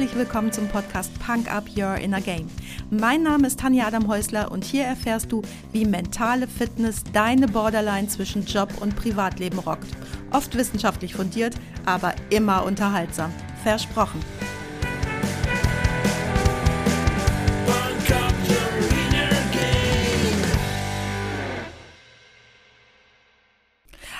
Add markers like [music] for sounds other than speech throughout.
Herzlich willkommen zum Podcast Punk Up Your Inner Game. Mein Name ist Tanja Adam Häusler und hier erfährst du, wie mentale Fitness deine Borderline zwischen Job und Privatleben rockt. Oft wissenschaftlich fundiert, aber immer unterhaltsam. Versprochen.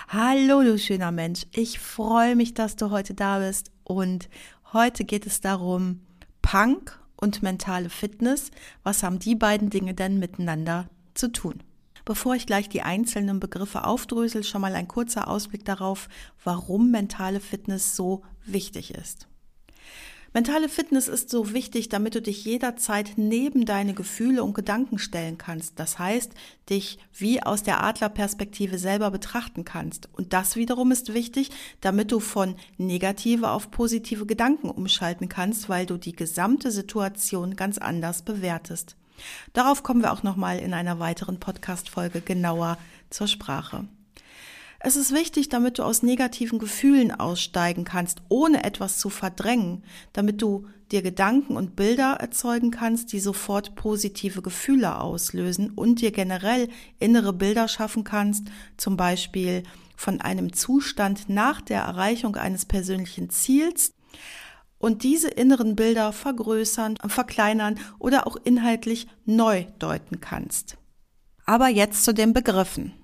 Hallo, du schöner Mensch. Ich freue mich, dass du heute da bist und Heute geht es darum, Punk und mentale Fitness. Was haben die beiden Dinge denn miteinander zu tun? Bevor ich gleich die einzelnen Begriffe aufdrösel, schon mal ein kurzer Ausblick darauf, warum mentale Fitness so wichtig ist. Mentale Fitness ist so wichtig, damit du dich jederzeit neben deine Gefühle und Gedanken stellen kannst. Das heißt, dich wie aus der Adlerperspektive selber betrachten kannst. Und das wiederum ist wichtig, damit du von negative auf positive Gedanken umschalten kannst, weil du die gesamte Situation ganz anders bewertest. Darauf kommen wir auch nochmal in einer weiteren Podcast-Folge genauer zur Sprache. Es ist wichtig, damit du aus negativen Gefühlen aussteigen kannst, ohne etwas zu verdrängen, damit du dir Gedanken und Bilder erzeugen kannst, die sofort positive Gefühle auslösen und dir generell innere Bilder schaffen kannst, zum Beispiel von einem Zustand nach der Erreichung eines persönlichen Ziels, und diese inneren Bilder vergrößern, verkleinern oder auch inhaltlich neu deuten kannst. Aber jetzt zu den Begriffen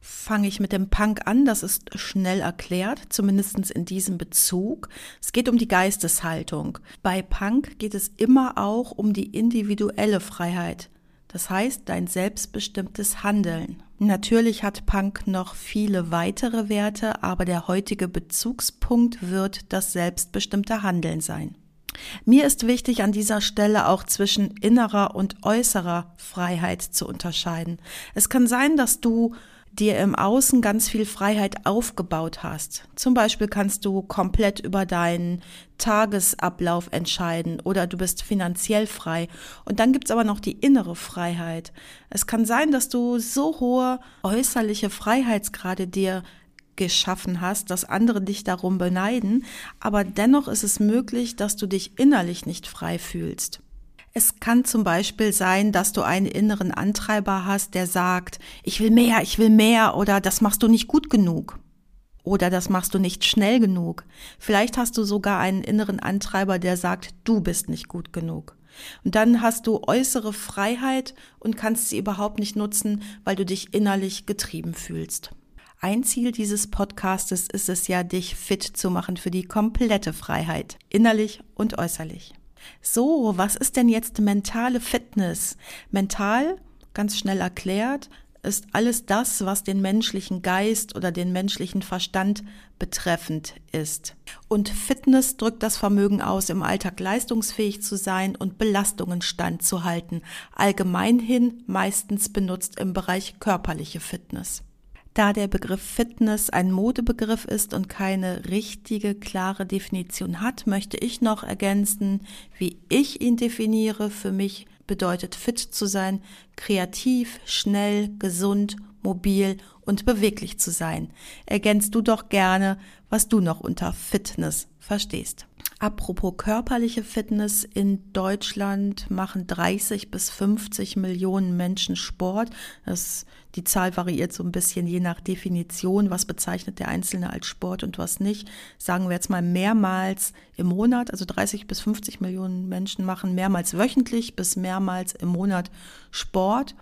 fange ich mit dem Punk an. Das ist schnell erklärt, zumindest in diesem Bezug. Es geht um die Geisteshaltung. Bei Punk geht es immer auch um die individuelle Freiheit. Das heißt, dein selbstbestimmtes Handeln. Natürlich hat Punk noch viele weitere Werte, aber der heutige Bezugspunkt wird das selbstbestimmte Handeln sein. Mir ist wichtig, an dieser Stelle auch zwischen innerer und äußerer Freiheit zu unterscheiden. Es kann sein, dass du dir im Außen ganz viel Freiheit aufgebaut hast. Zum Beispiel kannst du komplett über deinen Tagesablauf entscheiden oder du bist finanziell frei. Und dann gibt's aber noch die innere Freiheit. Es kann sein, dass du so hohe äußerliche Freiheitsgrade dir geschaffen hast, dass andere dich darum beneiden, aber dennoch ist es möglich, dass du dich innerlich nicht frei fühlst. Es kann zum Beispiel sein, dass du einen inneren Antreiber hast, der sagt, ich will mehr, ich will mehr oder das machst du nicht gut genug oder das machst du nicht schnell genug. Vielleicht hast du sogar einen inneren Antreiber, der sagt, du bist nicht gut genug. Und dann hast du äußere Freiheit und kannst sie überhaupt nicht nutzen, weil du dich innerlich getrieben fühlst. Ein Ziel dieses Podcastes ist es ja, dich fit zu machen für die komplette Freiheit, innerlich und äußerlich. So, was ist denn jetzt mentale Fitness? Mental, ganz schnell erklärt, ist alles das, was den menschlichen Geist oder den menschlichen Verstand betreffend ist. Und Fitness drückt das Vermögen aus, im Alltag leistungsfähig zu sein und Belastungen standzuhalten, allgemeinhin meistens benutzt im Bereich körperliche Fitness. Da der Begriff Fitness ein Modebegriff ist und keine richtige, klare Definition hat, möchte ich noch ergänzen, wie ich ihn definiere. Für mich bedeutet fit zu sein, kreativ, schnell, gesund, mobil und beweglich zu sein. Ergänzt du doch gerne, was du noch unter Fitness verstehst. Apropos körperliche Fitness, in Deutschland machen 30 bis 50 Millionen Menschen Sport. Das, die Zahl variiert so ein bisschen je nach Definition. Was bezeichnet der Einzelne als Sport und was nicht? Sagen wir jetzt mal mehrmals im Monat. Also 30 bis 50 Millionen Menschen machen mehrmals wöchentlich bis mehrmals im Monat Sport.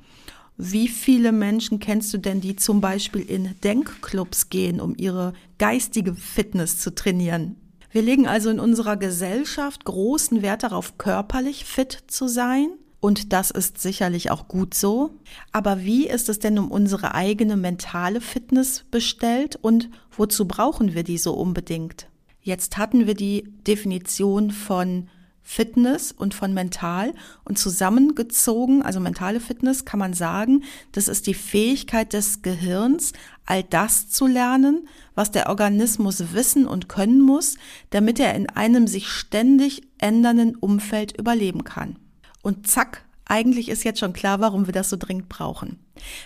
Wie viele Menschen kennst du denn, die zum Beispiel in Denkclubs gehen, um ihre geistige Fitness zu trainieren? Wir legen also in unserer Gesellschaft großen Wert darauf, körperlich fit zu sein. Und das ist sicherlich auch gut so. Aber wie ist es denn um unsere eigene mentale Fitness bestellt und wozu brauchen wir die so unbedingt? Jetzt hatten wir die Definition von Fitness und von mental und zusammengezogen, also mentale Fitness, kann man sagen, das ist die Fähigkeit des Gehirns, all das zu lernen, was der Organismus wissen und können muss, damit er in einem sich ständig ändernden Umfeld überleben kann. Und zack, eigentlich ist jetzt schon klar, warum wir das so dringend brauchen.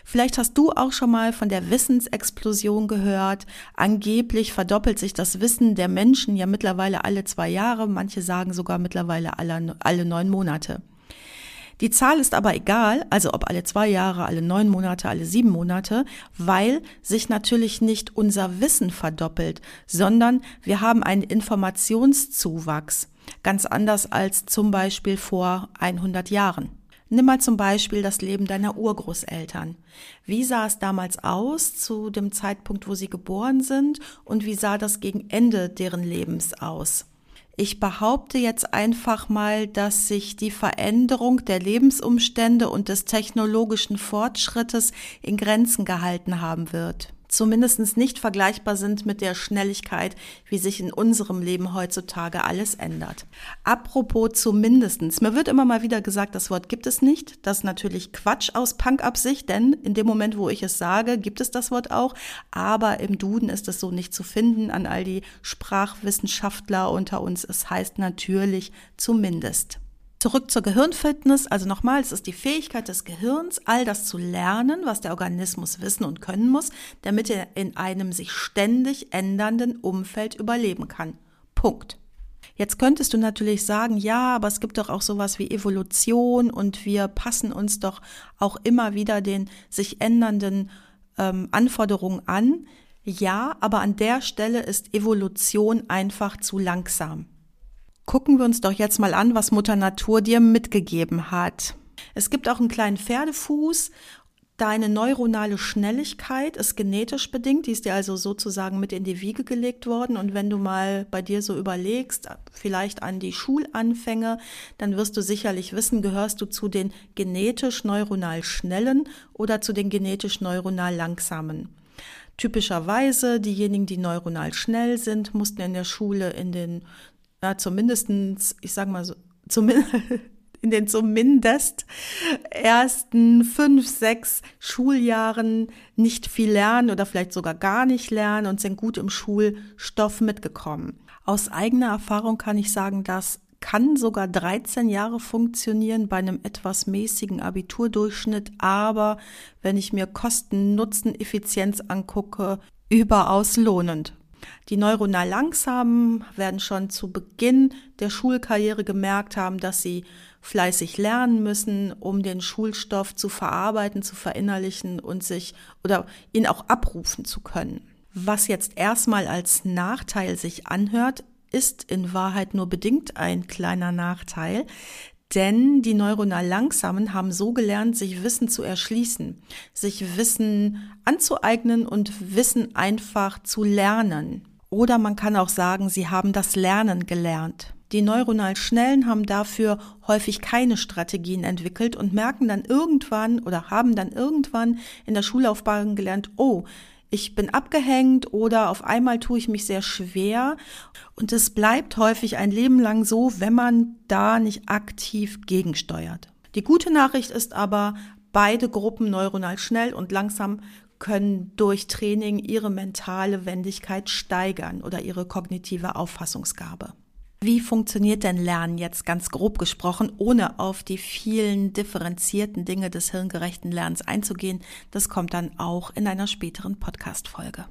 Vielleicht hast du auch schon mal von der Wissensexplosion gehört. Angeblich verdoppelt sich das Wissen der Menschen ja mittlerweile alle zwei Jahre, manche sagen sogar mittlerweile alle, alle neun Monate. Die Zahl ist aber egal, also ob alle zwei Jahre, alle neun Monate, alle sieben Monate, weil sich natürlich nicht unser Wissen verdoppelt, sondern wir haben einen Informationszuwachs, ganz anders als zum Beispiel vor 100 Jahren. Nimm mal zum Beispiel das Leben deiner Urgroßeltern. Wie sah es damals aus zu dem Zeitpunkt, wo sie geboren sind und wie sah das gegen Ende deren Lebens aus? Ich behaupte jetzt einfach mal, dass sich die Veränderung der Lebensumstände und des technologischen Fortschrittes in Grenzen gehalten haben wird zumindest nicht vergleichbar sind mit der Schnelligkeit, wie sich in unserem Leben heutzutage alles ändert. Apropos zumindestens, mir wird immer mal wieder gesagt, das Wort gibt es nicht. Das ist natürlich Quatsch aus Punk-Absicht, denn in dem Moment, wo ich es sage, gibt es das Wort auch. Aber im Duden ist es so nicht zu finden an all die Sprachwissenschaftler unter uns. Es heißt natürlich zumindest. Zurück zur Gehirnfitness. Also nochmal, es ist die Fähigkeit des Gehirns, all das zu lernen, was der Organismus wissen und können muss, damit er in einem sich ständig ändernden Umfeld überleben kann. Punkt. Jetzt könntest du natürlich sagen, ja, aber es gibt doch auch sowas wie Evolution und wir passen uns doch auch immer wieder den sich ändernden ähm, Anforderungen an. Ja, aber an der Stelle ist Evolution einfach zu langsam gucken wir uns doch jetzt mal an, was Mutter Natur dir mitgegeben hat. Es gibt auch einen kleinen Pferdefuß. Deine neuronale Schnelligkeit ist genetisch bedingt, die ist dir also sozusagen mit in die Wiege gelegt worden. Und wenn du mal bei dir so überlegst, vielleicht an die Schulanfänge, dann wirst du sicherlich wissen, gehörst du zu den genetisch neuronal schnellen oder zu den genetisch neuronal langsamen. Typischerweise diejenigen, die neuronal schnell sind, mussten in der Schule in den ja, zumindestens, ich sag mal so, zumindest, [laughs] in den zumindest ersten fünf, sechs Schuljahren nicht viel lernen oder vielleicht sogar gar nicht lernen und sind gut im Schulstoff mitgekommen. Aus eigener Erfahrung kann ich sagen, das kann sogar 13 Jahre funktionieren bei einem etwas mäßigen Abiturdurchschnitt, aber wenn ich mir Kosten-Nutzen-Effizienz angucke, überaus lohnend. Die neuronal Langsamen werden schon zu Beginn der Schulkarriere gemerkt haben, dass sie fleißig lernen müssen, um den Schulstoff zu verarbeiten, zu verinnerlichen und sich oder ihn auch abrufen zu können. Was jetzt erstmal als Nachteil sich anhört, ist in Wahrheit nur bedingt ein kleiner Nachteil, denn die neuronal Langsamen haben so gelernt, sich Wissen zu erschließen, sich Wissen anzueignen und Wissen einfach zu lernen. Oder man kann auch sagen, sie haben das Lernen gelernt. Die neuronal Schnellen haben dafür häufig keine Strategien entwickelt und merken dann irgendwann oder haben dann irgendwann in der Schullaufbahn gelernt, oh, ich bin abgehängt oder auf einmal tue ich mich sehr schwer. Und es bleibt häufig ein Leben lang so, wenn man da nicht aktiv gegensteuert. Die gute Nachricht ist aber, beide Gruppen neuronal schnell und langsam können durch Training ihre mentale Wendigkeit steigern oder ihre kognitive Auffassungsgabe. Wie funktioniert denn Lernen jetzt ganz grob gesprochen, ohne auf die vielen differenzierten Dinge des hirngerechten Lernens einzugehen? Das kommt dann auch in einer späteren Podcast-Folge.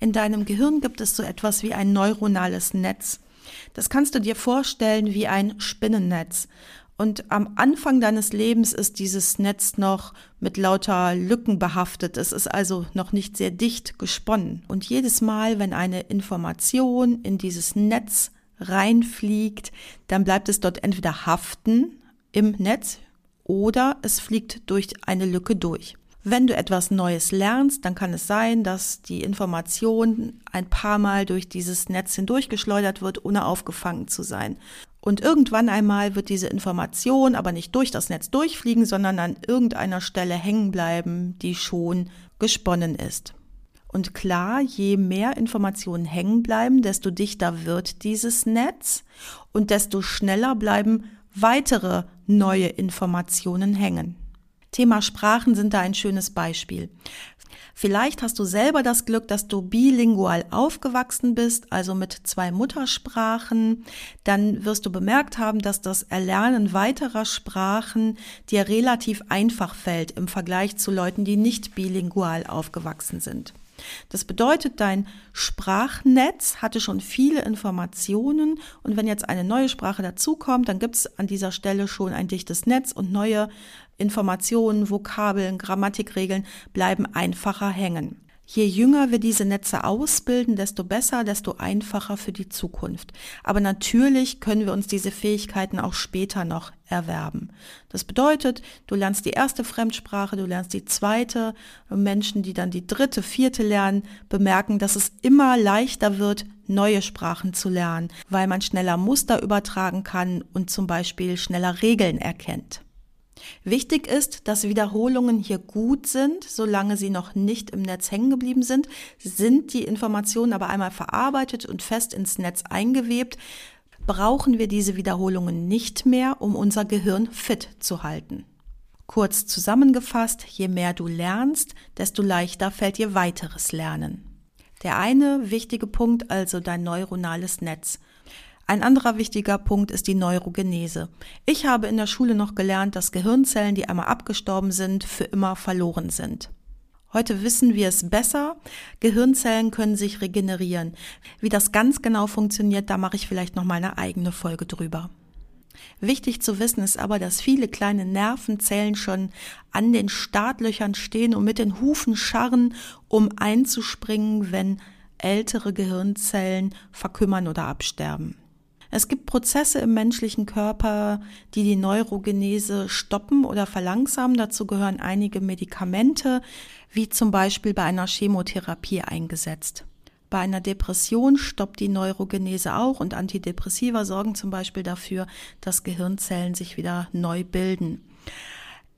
In deinem Gehirn gibt es so etwas wie ein neuronales Netz. Das kannst du dir vorstellen wie ein Spinnennetz. Und am Anfang deines Lebens ist dieses Netz noch mit lauter Lücken behaftet. Es ist also noch nicht sehr dicht gesponnen. Und jedes Mal, wenn eine Information in dieses Netz reinfliegt, dann bleibt es dort entweder haften im Netz oder es fliegt durch eine Lücke durch. Wenn du etwas Neues lernst, dann kann es sein, dass die Information ein paar Mal durch dieses Netz hindurchgeschleudert wird, ohne aufgefangen zu sein. Und irgendwann einmal wird diese Information aber nicht durch das Netz durchfliegen, sondern an irgendeiner Stelle hängen bleiben, die schon gesponnen ist. Und klar, je mehr Informationen hängen bleiben, desto dichter wird dieses Netz und desto schneller bleiben weitere neue Informationen hängen. Thema Sprachen sind da ein schönes Beispiel. Vielleicht hast du selber das Glück, dass du bilingual aufgewachsen bist, also mit zwei Muttersprachen. Dann wirst du bemerkt haben, dass das Erlernen weiterer Sprachen dir relativ einfach fällt im Vergleich zu Leuten, die nicht bilingual aufgewachsen sind. Das bedeutet, dein Sprachnetz hatte schon viele Informationen und wenn jetzt eine neue Sprache dazukommt, dann gibt es an dieser Stelle schon ein dichtes Netz und neue Informationen, Vokabeln, Grammatikregeln bleiben einfacher hängen. Je jünger wir diese Netze ausbilden, desto besser, desto einfacher für die Zukunft. Aber natürlich können wir uns diese Fähigkeiten auch später noch erwerben. Das bedeutet, du lernst die erste Fremdsprache, du lernst die zweite. Menschen, die dann die dritte, vierte lernen, bemerken, dass es immer leichter wird, neue Sprachen zu lernen, weil man schneller Muster übertragen kann und zum Beispiel schneller Regeln erkennt. Wichtig ist, dass Wiederholungen hier gut sind, solange sie noch nicht im Netz hängen geblieben sind. Sind die Informationen aber einmal verarbeitet und fest ins Netz eingewebt, brauchen wir diese Wiederholungen nicht mehr, um unser Gehirn fit zu halten. Kurz zusammengefasst, je mehr du lernst, desto leichter fällt dir weiteres Lernen. Der eine wichtige Punkt also dein neuronales Netz. Ein anderer wichtiger Punkt ist die Neurogenese. Ich habe in der Schule noch gelernt, dass Gehirnzellen, die einmal abgestorben sind, für immer verloren sind. Heute wissen wir es besser. Gehirnzellen können sich regenerieren. Wie das ganz genau funktioniert, da mache ich vielleicht noch mal eine eigene Folge drüber. Wichtig zu wissen ist aber, dass viele kleine Nervenzellen schon an den Startlöchern stehen und mit den Hufen scharren, um einzuspringen, wenn ältere Gehirnzellen verkümmern oder absterben. Es gibt Prozesse im menschlichen Körper, die die Neurogenese stoppen oder verlangsamen. Dazu gehören einige Medikamente, wie zum Beispiel bei einer Chemotherapie eingesetzt. Bei einer Depression stoppt die Neurogenese auch und Antidepressiva sorgen zum Beispiel dafür, dass Gehirnzellen sich wieder neu bilden.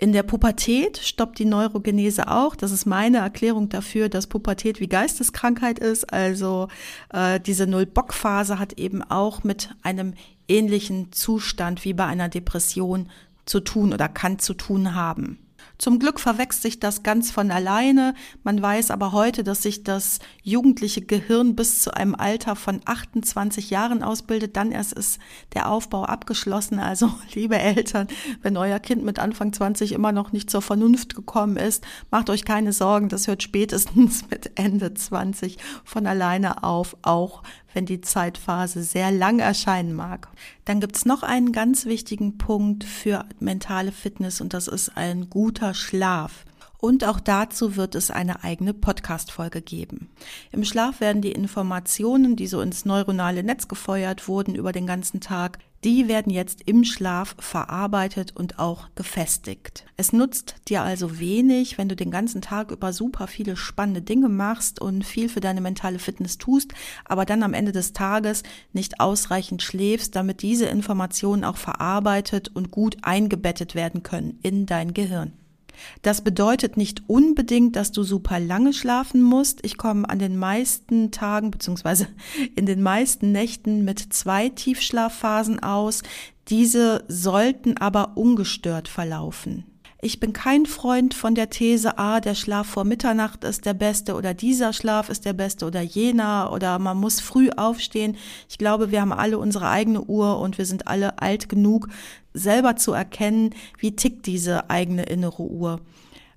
In der Pubertät stoppt die Neurogenese auch. Das ist meine Erklärung dafür, dass Pubertät wie Geisteskrankheit ist. Also äh, diese Null-Bock-Phase hat eben auch mit einem ähnlichen Zustand wie bei einer Depression zu tun oder kann zu tun haben. Zum Glück verwächst sich das ganz von alleine. Man weiß aber heute, dass sich das jugendliche Gehirn bis zu einem Alter von 28 Jahren ausbildet. Dann erst ist der Aufbau abgeschlossen. Also, [laughs] liebe Eltern, wenn euer Kind mit Anfang 20 immer noch nicht zur Vernunft gekommen ist, macht euch keine Sorgen. Das hört spätestens [laughs] mit Ende 20 von alleine auf, auch wenn die Zeitphase sehr lang erscheinen mag. Dann gibt es noch einen ganz wichtigen Punkt für mentale Fitness und das ist ein guter Schlaf. Und auch dazu wird es eine eigene Podcast-Folge geben. Im Schlaf werden die Informationen, die so ins neuronale Netz gefeuert wurden über den ganzen Tag, die werden jetzt im Schlaf verarbeitet und auch gefestigt. Es nutzt dir also wenig, wenn du den ganzen Tag über super viele spannende Dinge machst und viel für deine mentale Fitness tust, aber dann am Ende des Tages nicht ausreichend schläfst, damit diese Informationen auch verarbeitet und gut eingebettet werden können in dein Gehirn. Das bedeutet nicht unbedingt, dass du super lange schlafen musst. Ich komme an den meisten Tagen beziehungsweise [laughs] in den meisten Nächten mit zwei Tiefschlafphasen aus. Diese sollten aber ungestört verlaufen. Ich bin kein Freund von der These, ah, der Schlaf vor Mitternacht ist der beste oder dieser Schlaf ist der beste oder jener oder man muss früh aufstehen. Ich glaube, wir haben alle unsere eigene Uhr und wir sind alle alt genug, selber zu erkennen, wie tickt diese eigene innere Uhr.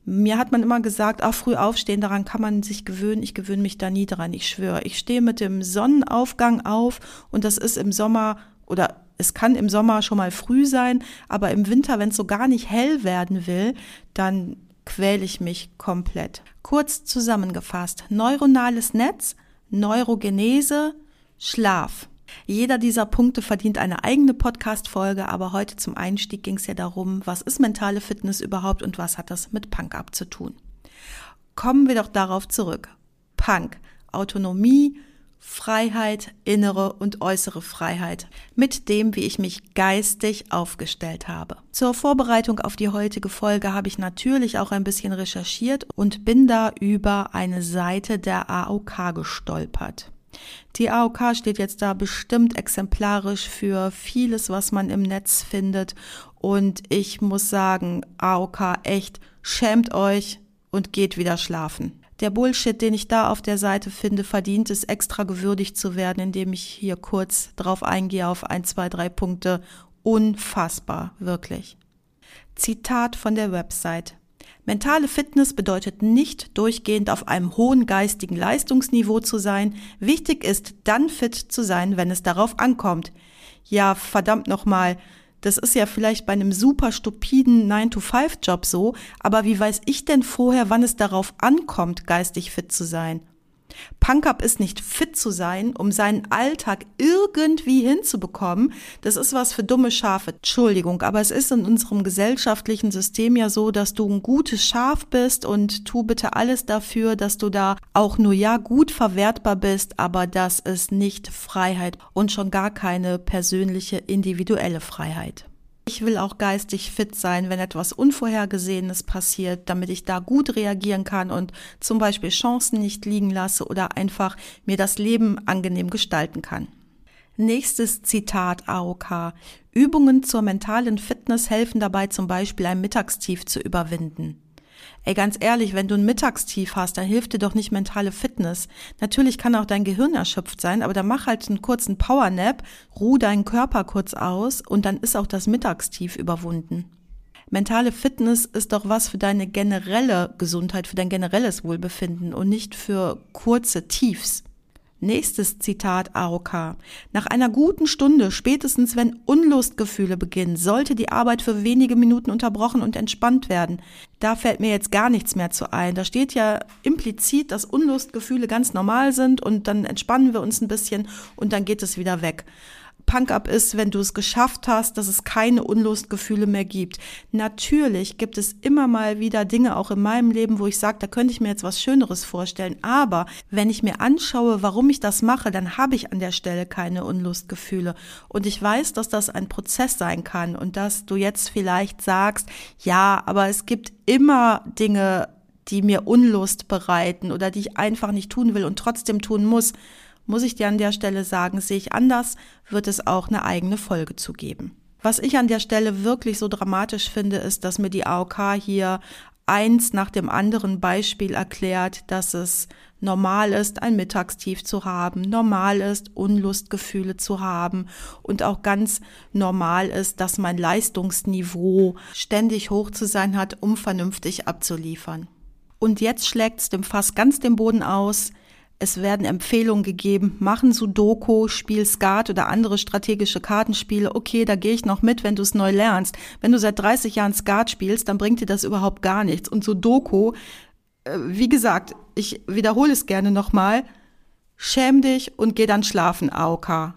Mir hat man immer gesagt, auch früh aufstehen, daran kann man sich gewöhnen. Ich gewöhne mich da nie dran, ich schwöre. Ich stehe mit dem Sonnenaufgang auf und das ist im Sommer oder es kann im Sommer schon mal früh sein, aber im Winter, wenn es so gar nicht hell werden will, dann quäle ich mich komplett. Kurz zusammengefasst, neuronales Netz, Neurogenese, Schlaf. Jeder dieser Punkte verdient eine eigene Podcast-Folge, aber heute zum Einstieg ging es ja darum, was ist mentale Fitness überhaupt und was hat das mit Punk abzutun. Kommen wir doch darauf zurück. Punk, Autonomie, Freiheit, innere und äußere Freiheit, mit dem, wie ich mich geistig aufgestellt habe. Zur Vorbereitung auf die heutige Folge habe ich natürlich auch ein bisschen recherchiert und bin da über eine Seite der AOK gestolpert. Die AOK steht jetzt da bestimmt exemplarisch für vieles, was man im Netz findet. Und ich muss sagen, AOK echt, schämt euch und geht wieder schlafen. Der Bullshit, den ich da auf der Seite finde, verdient es extra gewürdigt zu werden, indem ich hier kurz drauf eingehe auf ein, zwei, drei Punkte. Unfassbar, wirklich. Zitat von der Website. Mentale Fitness bedeutet nicht durchgehend auf einem hohen geistigen Leistungsniveau zu sein. Wichtig ist, dann fit zu sein, wenn es darauf ankommt. Ja, verdammt nochmal. Das ist ja vielleicht bei einem super stupiden 9-to-5-Job so, aber wie weiß ich denn vorher, wann es darauf ankommt, geistig fit zu sein? Punk-Up ist nicht fit zu sein, um seinen Alltag irgendwie hinzubekommen. Das ist was für dumme Schafe. Entschuldigung, aber es ist in unserem gesellschaftlichen System ja so, dass du ein gutes Schaf bist und tu bitte alles dafür, dass du da auch nur ja gut verwertbar bist, aber das ist nicht Freiheit und schon gar keine persönliche individuelle Freiheit. Ich will auch geistig fit sein, wenn etwas Unvorhergesehenes passiert, damit ich da gut reagieren kann und zum Beispiel Chancen nicht liegen lasse oder einfach mir das Leben angenehm gestalten kann. Nächstes Zitat AOK. Übungen zur mentalen Fitness helfen dabei zum Beispiel ein Mittagstief zu überwinden. Ey, ganz ehrlich, wenn du ein Mittagstief hast, dann hilft dir doch nicht mentale Fitness. Natürlich kann auch dein Gehirn erschöpft sein, aber dann mach halt einen kurzen Powernap, ruh deinen Körper kurz aus und dann ist auch das Mittagstief überwunden. Mentale Fitness ist doch was für deine generelle Gesundheit, für dein generelles Wohlbefinden und nicht für kurze Tiefs. Nächstes Zitat AOK. Nach einer guten Stunde, spätestens wenn Unlustgefühle beginnen, sollte die Arbeit für wenige Minuten unterbrochen und entspannt werden. Da fällt mir jetzt gar nichts mehr zu ein. Da steht ja implizit, dass Unlustgefühle ganz normal sind und dann entspannen wir uns ein bisschen und dann geht es wieder weg. Punk-up ist, wenn du es geschafft hast, dass es keine Unlustgefühle mehr gibt. Natürlich gibt es immer mal wieder Dinge auch in meinem Leben, wo ich sage, da könnte ich mir jetzt was Schöneres vorstellen. Aber wenn ich mir anschaue, warum ich das mache, dann habe ich an der Stelle keine Unlustgefühle. Und ich weiß, dass das ein Prozess sein kann und dass du jetzt vielleicht sagst, ja, aber es gibt immer Dinge, die mir Unlust bereiten oder die ich einfach nicht tun will und trotzdem tun muss muss ich dir an der Stelle sagen, sehe ich anders, wird es auch eine eigene Folge zu geben. Was ich an der Stelle wirklich so dramatisch finde, ist, dass mir die AOK hier eins nach dem anderen Beispiel erklärt, dass es normal ist, ein Mittagstief zu haben, normal ist, Unlustgefühle zu haben und auch ganz normal ist, dass mein Leistungsniveau ständig hoch zu sein hat, um vernünftig abzuliefern. Und jetzt schlägt es dem Fass ganz den Boden aus. Es werden Empfehlungen gegeben, machen Sudoku, spiel Skat oder andere strategische Kartenspiele. Okay, da gehe ich noch mit, wenn du es neu lernst. Wenn du seit 30 Jahren Skat spielst, dann bringt dir das überhaupt gar nichts. Und Sudoku, äh, wie gesagt, ich wiederhole es gerne nochmal, schäm dich und geh dann schlafen, AOK.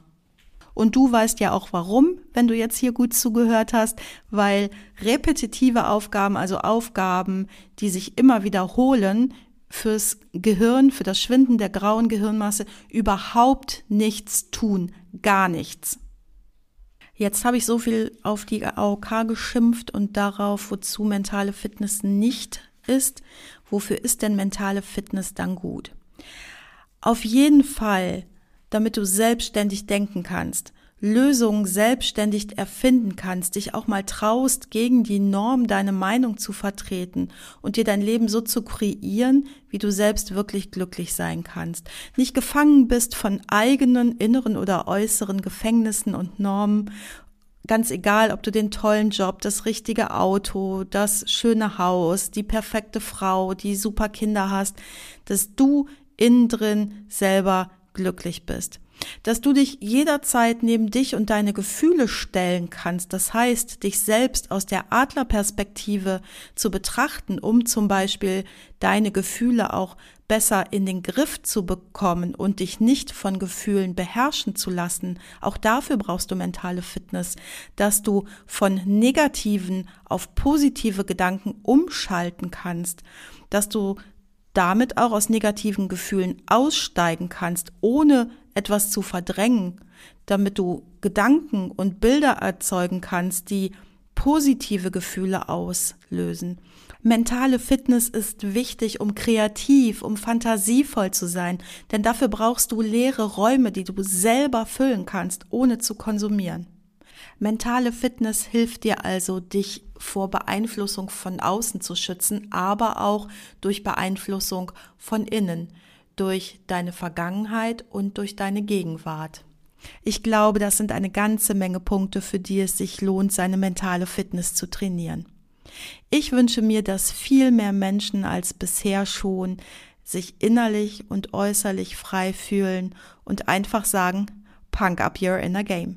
Und du weißt ja auch warum, wenn du jetzt hier gut zugehört hast, weil repetitive Aufgaben, also Aufgaben, die sich immer wiederholen, fürs Gehirn, für das Schwinden der grauen Gehirnmasse überhaupt nichts tun, gar nichts. Jetzt habe ich so viel auf die AOK geschimpft und darauf, wozu mentale Fitness nicht ist. Wofür ist denn mentale Fitness dann gut? Auf jeden Fall, damit du selbstständig denken kannst, Lösungen selbstständig erfinden kannst, dich auch mal traust, gegen die Norm deine Meinung zu vertreten und dir dein Leben so zu kreieren, wie du selbst wirklich glücklich sein kannst. Nicht gefangen bist von eigenen inneren oder äußeren Gefängnissen und Normen ganz egal, ob du den tollen Job, das richtige Auto, das schöne Haus, die perfekte Frau, die super Kinder hast, dass du innen drin selber glücklich bist dass du dich jederzeit neben dich und deine Gefühle stellen kannst, das heißt, dich selbst aus der Adlerperspektive zu betrachten, um zum Beispiel deine Gefühle auch besser in den Griff zu bekommen und dich nicht von Gefühlen beherrschen zu lassen. Auch dafür brauchst du mentale Fitness, dass du von negativen auf positive Gedanken umschalten kannst, dass du damit auch aus negativen Gefühlen aussteigen kannst, ohne etwas zu verdrängen, damit du Gedanken und Bilder erzeugen kannst, die positive Gefühle auslösen. Mentale Fitness ist wichtig, um kreativ, um fantasievoll zu sein, denn dafür brauchst du leere Räume, die du selber füllen kannst, ohne zu konsumieren. Mentale Fitness hilft dir also, dich vor Beeinflussung von außen zu schützen, aber auch durch Beeinflussung von innen, durch deine Vergangenheit und durch deine Gegenwart. Ich glaube, das sind eine ganze Menge Punkte, für die es sich lohnt, seine mentale Fitness zu trainieren. Ich wünsche mir, dass viel mehr Menschen als bisher schon sich innerlich und äußerlich frei fühlen und einfach sagen, Punk up your inner game.